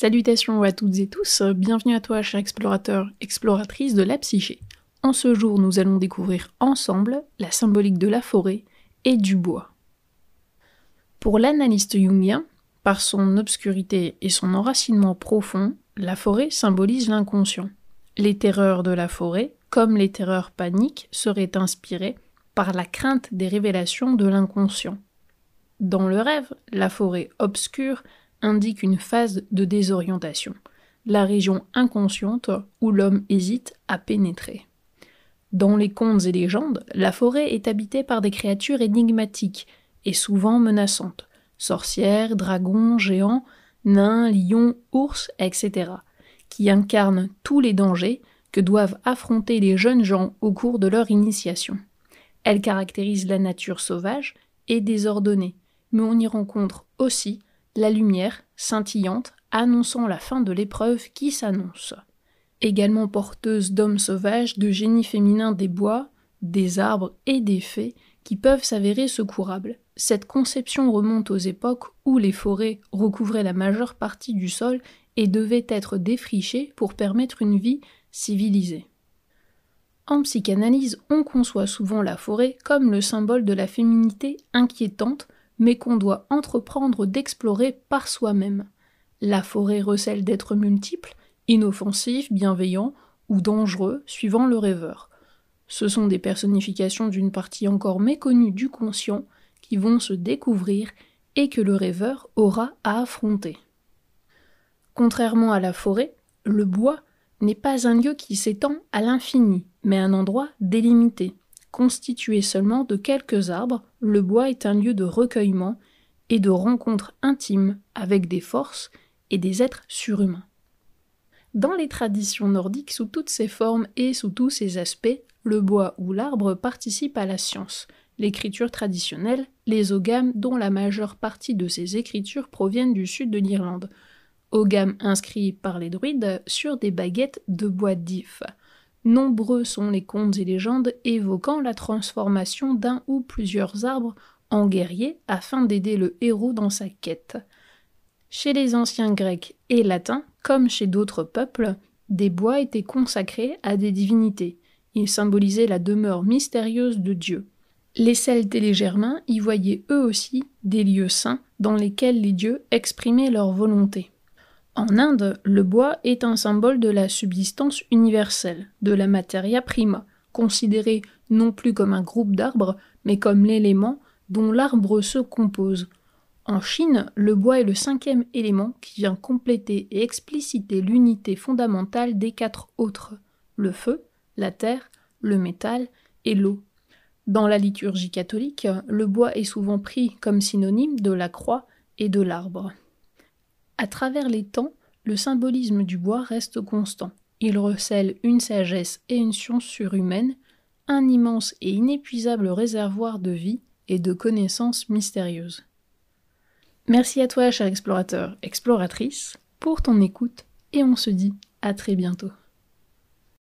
Salutations à toutes et tous, bienvenue à toi cher explorateur, exploratrice de la psyché. En ce jour, nous allons découvrir ensemble la symbolique de la forêt et du bois. Pour l'analyste jungien, par son obscurité et son enracinement profond, la forêt symbolise l'inconscient. Les terreurs de la forêt, comme les terreurs paniques, seraient inspirées par la crainte des révélations de l'inconscient. Dans le rêve, la forêt obscure indique une phase de désorientation, la région inconsciente où l'homme hésite à pénétrer. Dans les contes et légendes, la forêt est habitée par des créatures énigmatiques et souvent menaçantes sorcières, dragons, géants, nains, lions, ours, etc., qui incarnent tous les dangers que doivent affronter les jeunes gens au cours de leur initiation. Elles caractérisent la nature sauvage et désordonnée, mais on y rencontre aussi la lumière scintillante annonçant la fin de l'épreuve qui s'annonce. Également porteuse d'hommes sauvages, de génies féminins des bois, des arbres et des fées qui peuvent s'avérer secourables. Cette conception remonte aux époques où les forêts recouvraient la majeure partie du sol et devaient être défrichées pour permettre une vie civilisée. En psychanalyse, on conçoit souvent la forêt comme le symbole de la féminité inquiétante mais qu'on doit entreprendre d'explorer par soi-même. La forêt recèle d'êtres multiples, inoffensifs, bienveillants ou dangereux, suivant le rêveur. Ce sont des personnifications d'une partie encore méconnue du conscient qui vont se découvrir et que le rêveur aura à affronter. Contrairement à la forêt, le bois n'est pas un lieu qui s'étend à l'infini, mais un endroit délimité. Constitué seulement de quelques arbres, le bois est un lieu de recueillement et de rencontre intime avec des forces et des êtres surhumains. Dans les traditions nordiques, sous toutes ses formes et sous tous ses aspects, le bois ou l'arbre participe à la science, l'écriture traditionnelle, les ogames dont la majeure partie de ces écritures proviennent du sud de l'Irlande, ogames inscrits par les druides sur des baguettes de bois d'if. Nombreux sont les contes et légendes évoquant la transformation d'un ou plusieurs arbres en guerriers afin d'aider le héros dans sa quête. Chez les anciens grecs et latins, comme chez d'autres peuples, des bois étaient consacrés à des divinités. Ils symbolisaient la demeure mystérieuse de Dieu. Les Celtes et les Germains y voyaient eux aussi des lieux saints dans lesquels les dieux exprimaient leur volonté. En Inde, le bois est un symbole de la subsistance universelle, de la materia prima, considéré non plus comme un groupe d'arbres, mais comme l'élément dont l'arbre se compose. En Chine, le bois est le cinquième élément qui vient compléter et expliciter l'unité fondamentale des quatre autres le feu, la terre, le métal et l'eau. Dans la liturgie catholique, le bois est souvent pris comme synonyme de la croix et de l'arbre. À travers les temps, le symbolisme du bois reste constant. Il recèle une sagesse et une science surhumaine, un immense et inépuisable réservoir de vie et de connaissances mystérieuses. Merci à toi, cher explorateur, exploratrice, pour ton écoute, et on se dit à très bientôt.